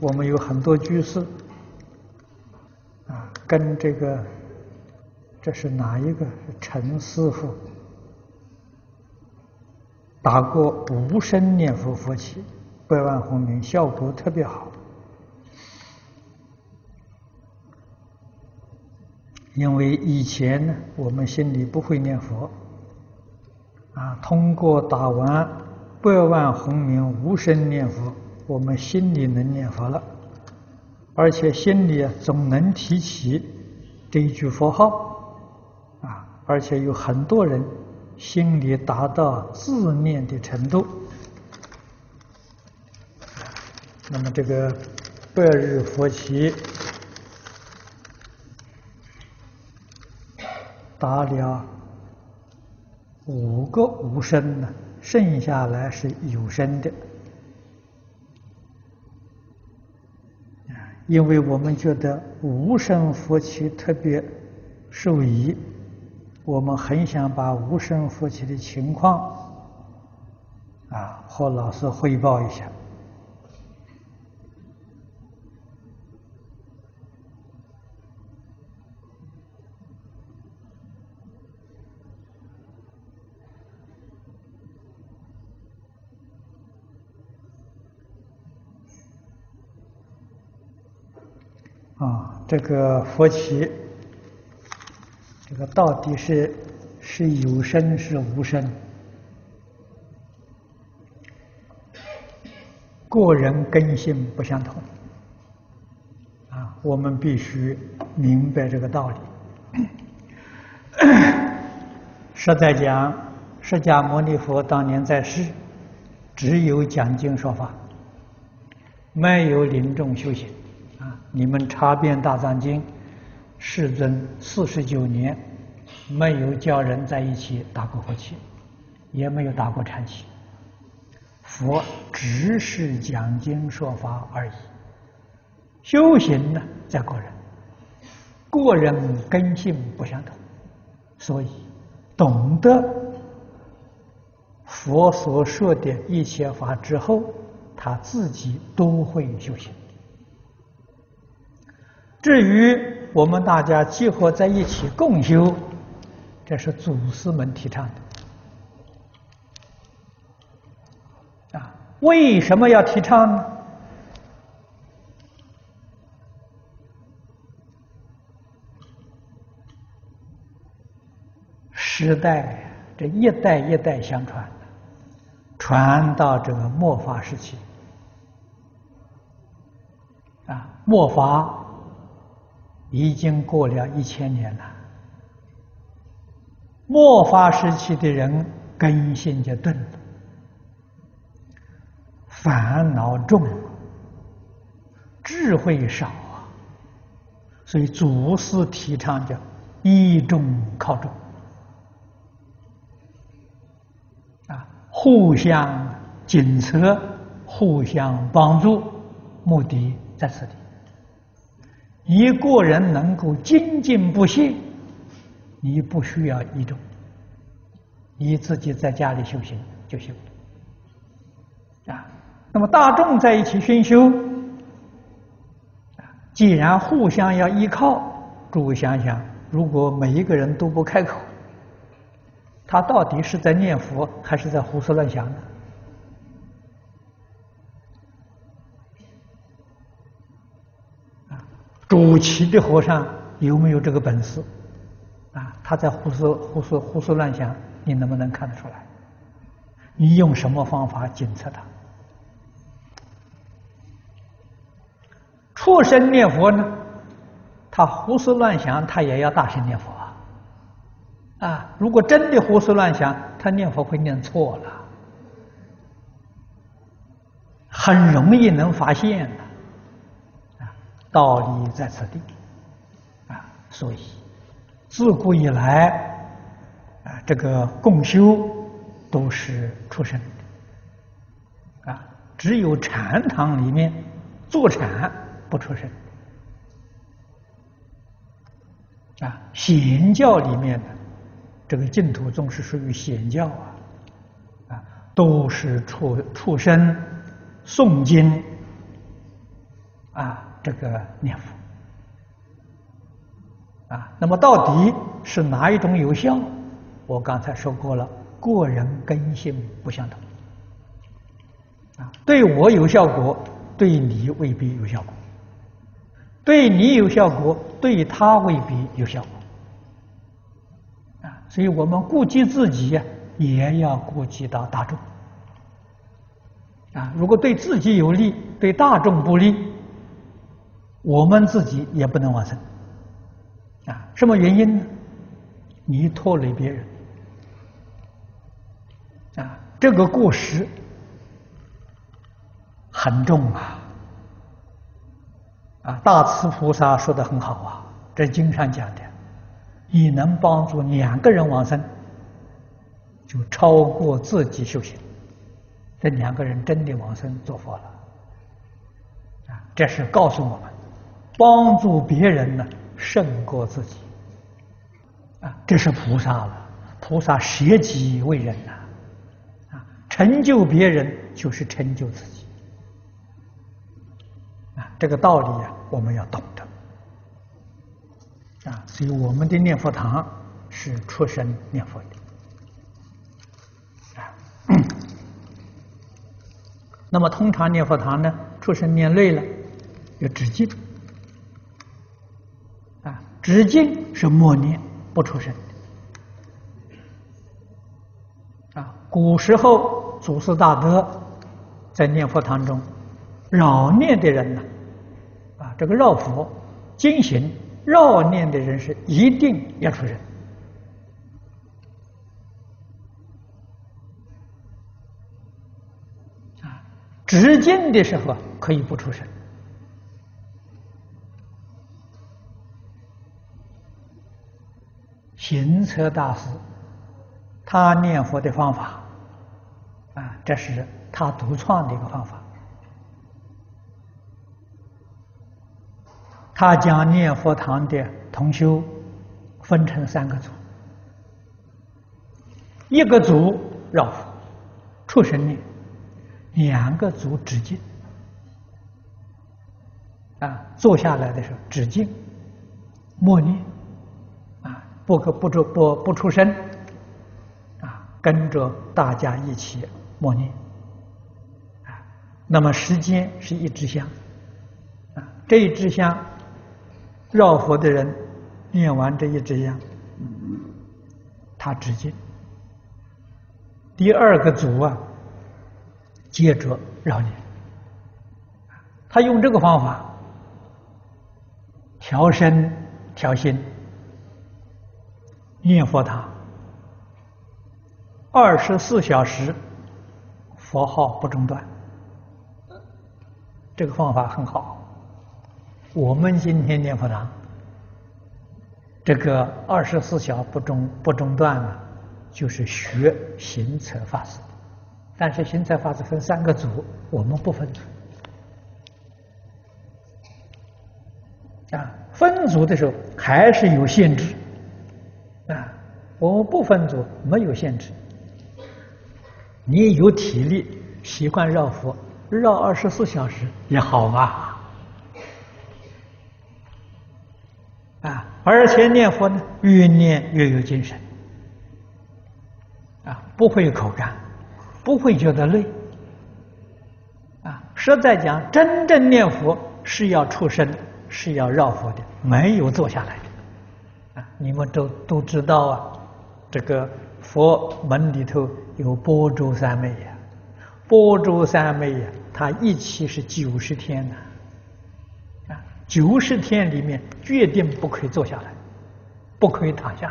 我们有很多居士啊，跟这个这是哪一个陈师傅打过无声念佛佛七，百万洪名，效果特别好。因为以前呢，我们心里不会念佛，啊，通过打完百万洪名无声念佛，我们心里能念佛了，而且心里总能提起这一句佛号，啊，而且有很多人心里达到自念的程度，那么这个百日佛七。打了五个无声呢，剩下来是有声的。因为我们觉得无声佛起特别受益，我们很想把无声佛起的情况啊和老师汇报一下。这个佛起，这个到底是是有声是无声？个人根性不相同，啊，我们必须明白这个道理。实在讲，释迦牟尼佛当年在世，只有讲经说法，没有临终修行。你们查遍大藏经，世尊四十九年没有叫人在一起打过佛七，也没有打过禅七。佛只是讲经说法而已。修行呢，在个人，个人根性不相同，所以懂得佛所说的一切法之后，他自己都会修行。至于我们大家结合在一起共修，这是祖师们提倡的。啊，为什么要提倡呢？时代这一代一代相传，传到这个末法时期，啊，末法。已经过了一千年了，末法时期的人根性就钝了，烦恼重，智慧少啊，所以祖师提倡叫依重靠重啊，互相检测，互相帮助，目的在此地。一个人能够精进不懈，你不需要一种，你自己在家里修行就行。啊，那么大众在一起熏修，既然互相要依靠，诸位想想，如果每一个人都不开口，他到底是在念佛还是在胡思乱想呢？主持的和尚有没有这个本事？啊，他在胡思胡思胡思乱想，你能不能看得出来？你用什么方法检测他？畜生念佛呢？他胡思乱想，他也要大声念佛啊！啊，如果真的胡思乱想，他念佛会念错了，很容易能发现。道理在此地，啊，所以自古以来，啊，这个共修都是出生的，啊，只有禅堂里面坐禅不畜生，啊，显教里面的这个净土宗是属于显教啊，啊，都是出出生诵经。啊这个念佛。啊，那么到底是哪一种有效？我刚才说过了，个人根性不相同。啊，对我有效果，对你未必有效果；对你有效果，对他未必有效果。啊，所以我们顾及自己，也要顾及到大众。啊，如果对自己有利，对大众不利，我们自己也不能往生。啊，什么原因呢？你拖累别人。啊，这个过失很重啊！啊，大慈菩萨说的很好啊，这经上讲的，你能帮助两个人往生，就超过自己修行。这两个人真的往生做佛了。啊，这是告诉我们，帮助别人呢，胜过自己。啊，这是菩萨了，菩萨舍己为人呐。啊成就别人就是成就自己，啊，这个道理啊，我们要懂得，啊，所以我们的念佛堂是出生念佛的，啊，那么通常念佛堂呢，出生念累了，要止静，啊，止静是默念不出声，啊，古时候。祖师大德在念佛堂中绕念的人呢，啊，这个绕佛经行绕念的人是一定要出声，啊，止静的时候可以不出声。行者大师他念佛的方法。啊，这是他独创的一个方法。他将念佛堂的同修分成三个组，一个组绕佛、出声念，两个组止静。啊，坐下来的时候止静，默念，不可不出不不出声，啊，跟着大家一起。默念，啊，那么时间是一支香，啊，这一支香绕佛的人念完这一支香，他直接。第二个组啊，接着绕念，他用这个方法调身调心，念佛堂二十四小时。佛号不中断，这个方法很好。我们今天念佛堂，这个二十四小不中不中断呢，就是学行者法师。但是行者法师分三个组，我们不分组。啊，分组的时候还是有限制。我们不分组没有限制。你有体力，习惯绕佛，绕二十四小时也好啊！啊，而且念佛呢，越念越有精神，啊，不会有口干，不会觉得累，啊，实在讲，真正念佛是要出声，是要绕佛的，没有坐下来的，啊，你们都都知道啊，这个。佛门里头有般舟三昧呀，般舟三昧呀，他一期是九十天呐，啊，九十天里面决定不可以坐下来，不可以躺下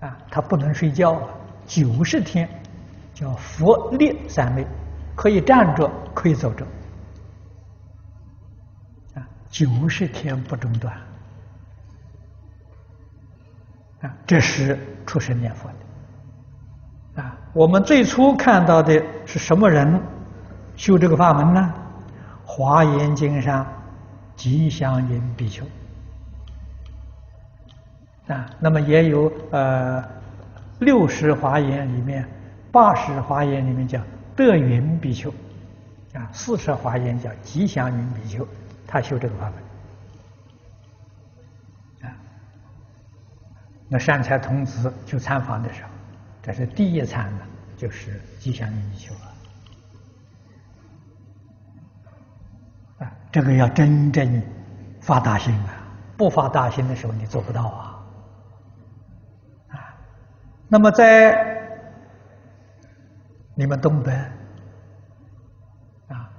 来，啊，他不能睡觉了。九十天叫佛立三昧，可以站着，可以走着，啊，九十天不中断。啊，这是出生念佛的啊！我们最初看到的是什么人修这个法门呢？《华严经》上吉祥云比丘啊，那么也有呃六十华严里面八十华严里面讲德云比丘啊，四十华严叫吉祥云比丘，他修这个法门那善财童子去参访的时候，这是第一参呢，就是吉祥云比丘啊。啊，这个要真正发大心啊，不发大心的时候，你做不到啊。啊，那么在你们东北。啊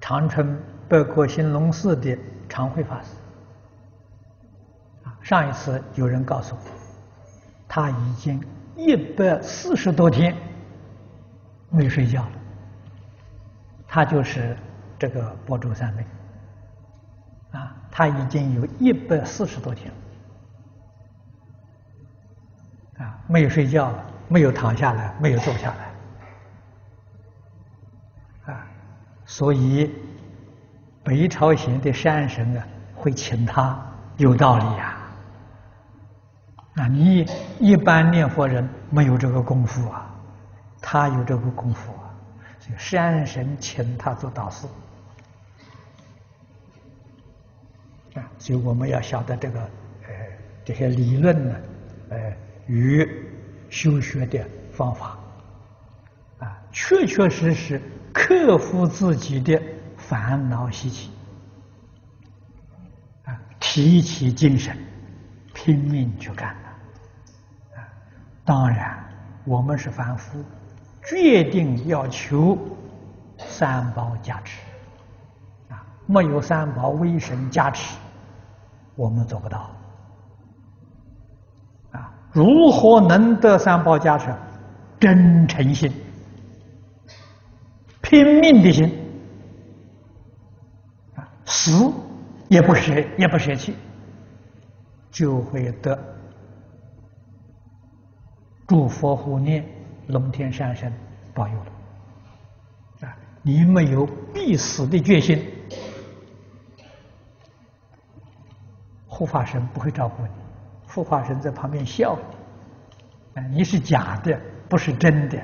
长春北国兴隆寺的常慧法师，啊，上一次有人告诉我，他已经一百四十多天没睡觉了。他就是这个般舟三妹，啊，他已经有一百四十多天，啊，没有睡觉了，没有躺下来，没有坐下来。啊所以，北朝鲜的山神啊，会请他，有道理呀。啊，那你一般念佛人没有这个功夫啊，他有这个功夫啊，所以山神请他做导师。啊，所以我们要晓得这个，呃，这些理论呢，呃，与修学的方法，啊，确确实实。克服自己的烦恼习气，啊，提起精神，拼命去干了，啊，当然，我们是凡夫，决定要求三宝加持，啊，没有三宝威神加持，我们做不到，啊，如何能得三宝加持？真诚心。拼命的心，啊，死也不舍，也不舍弃，就会得诸佛护念、龙天善神保佑了。啊，你没有必死的决心，护法神不会照顾你，护法神在旁边笑你，啊，你是假的，不是真的。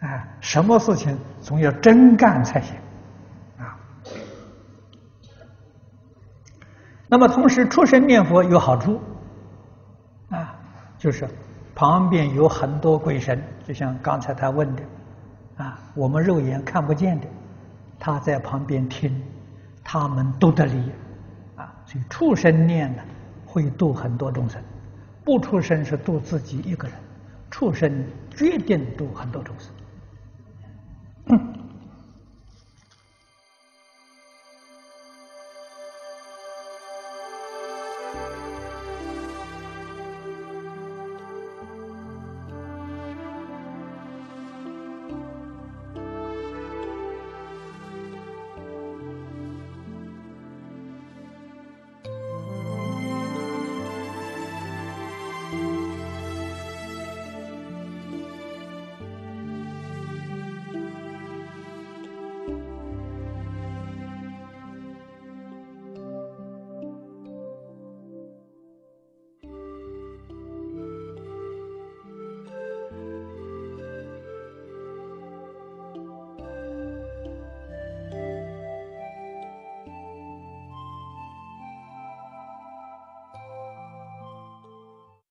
啊，什么事情总要真干才行，那么同时出生念佛有好处，啊，就是旁边有很多鬼神，就像刚才他问的，啊，我们肉眼看不见的，他在旁边听，他们都得利，啊，所以出生念呢会度很多众生，不出声是度自己一个人，出生决定度很多众生。